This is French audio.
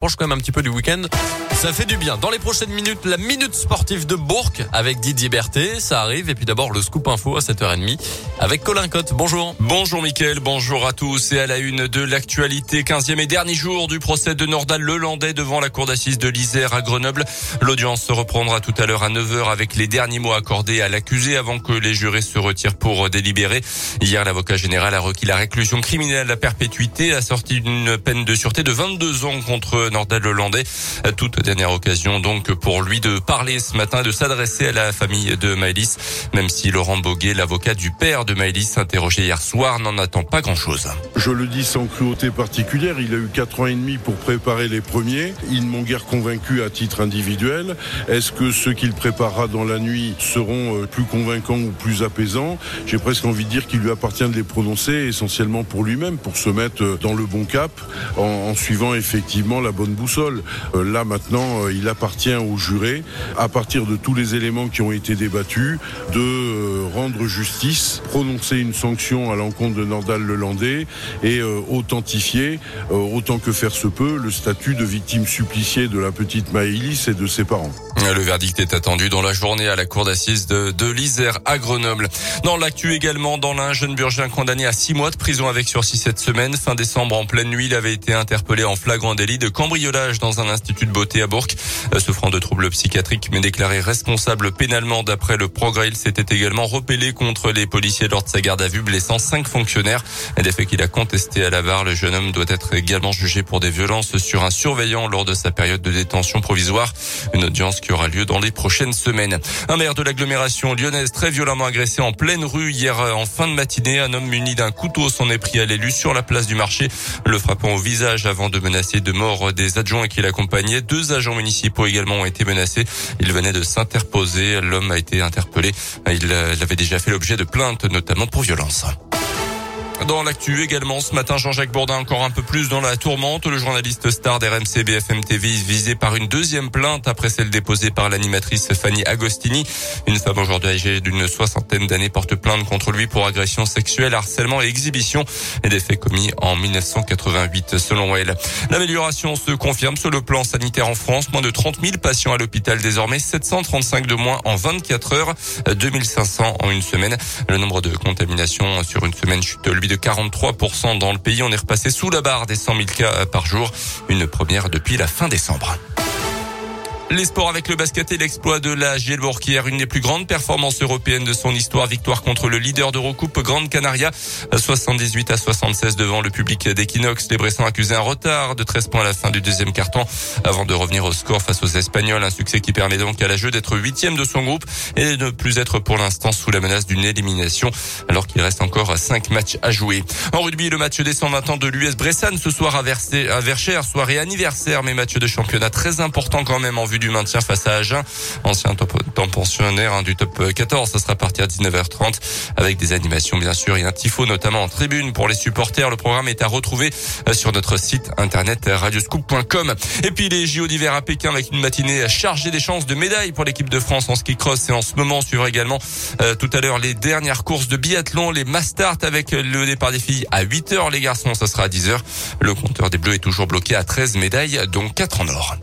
Proche quand même un petit peu du week-end. Ça fait du bien. Dans les prochaines minutes, la minute sportive de Bourg avec Didier Berthet. Ça arrive. Et puis d'abord, le scoop info à 7h30 avec Colin Cotte. Bonjour. Bonjour Mickaël. Bonjour à tous. Et à la une de l'actualité, 15e et dernier jour du procès de Nordal Lelandais devant la cour d'assises de l'Isère à Grenoble. L'audience se reprendra tout à l'heure à 9h avec les derniers mots accordés à l'accusé avant que les jurés se retirent pour délibérer. Hier, l'avocat général a requis la réclusion criminelle à perpétuité, assortie d'une peine de sûreté de 22 ans contre Nordal Lelandais. Toute dernière occasion donc pour lui de parler ce matin, de s'adresser à la famille de Maëlys, même si Laurent Boguet, l'avocat du père de Maëlys, interrogé hier soir, n'en attend pas grand-chose. Je le dis sans cruauté particulière, il a eu quatre ans et demi pour préparer les premiers. Ils m'ont guère convaincu à titre individuel. Est-ce que ceux qu'il préparera dans la nuit seront euh, plus convaincants ou plus apaisants? J'ai presque envie de dire qu'il lui appartient de les prononcer essentiellement pour lui-même, pour se mettre euh, dans le bon cap, en, en suivant effectivement la bonne boussole. Euh, là maintenant, euh, il appartient aux jurés, à partir de tous les éléments qui ont été débattus, de euh, rendre justice, prononcer une sanction à l'encontre de Nordal Lelandais et authentifier, autant que faire se peut, le statut de victime suppliciée de la petite Maëlys et de ses parents. Le verdict est attendu dans la journée à la cour d'assises de, de l'Isère à Grenoble. Dans l'actu également, dans l'un, jeune burgien condamné à six mois de prison avec sursis cette semaine. Fin décembre, en pleine nuit, il avait été interpellé en flagrant délit de cambriolage dans un institut de beauté à Bourg. Euh, souffrant de troubles psychiatriques, mais déclaré responsable pénalement d'après le progrès, il s'était également repellé contre les policiers lors de sa garde à vue, blessant cinq fonctionnaires. Des faits qu'il a contesté à la barre, le jeune homme doit être également jugé pour des violences sur un surveillant lors de sa période de détention provisoire. Une audience qui aura lieu dans les prochaines semaines. Un maire de l'agglomération lyonnaise très violemment agressé en pleine rue hier en fin de matinée. Un homme muni d'un couteau s'en est pris à l'élu sur la place du marché, le frappant au visage avant de menacer de mort des adjoints qui l'accompagnaient. Deux agents municipaux également ont été menacés. Il venait de s'interposer. L'homme a été interpellé. Il avait déjà fait l'objet de plaintes, notamment pour violence. Dans l'actu également, ce matin, Jean-Jacques Bourdin encore un peu plus dans la tourmente. Le journaliste star d'RMC BFM TV visé par une deuxième plainte après celle déposée par l'animatrice Fanny Agostini. Une femme aujourd'hui âgée d'une soixantaine d'années porte plainte contre lui pour agression sexuelle, harcèlement et exhibition et des faits commis en 1988 selon elle. L'amélioration se confirme sur le plan sanitaire en France. Moins de 30 000 patients à l'hôpital désormais, 735 de moins en 24 heures, 2500 en une semaine. Le nombre de contaminations sur une semaine chute lui de 43% dans le pays. On est repassé sous la barre des 100 000 cas par jour, une première depuis la fin décembre. Les sports avec le basket et l'exploit de la Gielbourg hier, une des plus grandes performances européennes de son histoire. Victoire contre le leader d'Eurocoupe, Grande Canaria, 78 à 76 devant le public d'Equinox. Les Bressans accusaient un retard de 13 points à la fin du deuxième carton avant de revenir au score face aux Espagnols. Un succès qui permet donc à la jeu d'être huitième de son groupe et de ne plus être pour l'instant sous la menace d'une élimination alors qu'il reste encore cinq matchs à jouer. En rugby, le match des 120 ans de l'US Bressan ce soir à, Verchères, soirée anniversaire, mais match de championnat très important quand même en vue du maintien face à Agen, ancien top, pensionnaire hein, du top 14. Ça sera à 19h30 avec des animations bien sûr et un tifo notamment en tribune pour les supporters. Le programme est à retrouver euh, sur notre site internet radioscoop.com. Et puis les JO d'hiver à Pékin avec une matinée chargée des chances de médailles pour l'équipe de France en ski cross et en ce moment suivre également euh, tout à l'heure les dernières courses de biathlon, les Mastart avec le départ des filles à 8h, les garçons ça sera à 10h. Le compteur des Bleus est toujours bloqué à 13 médailles dont 4 en or.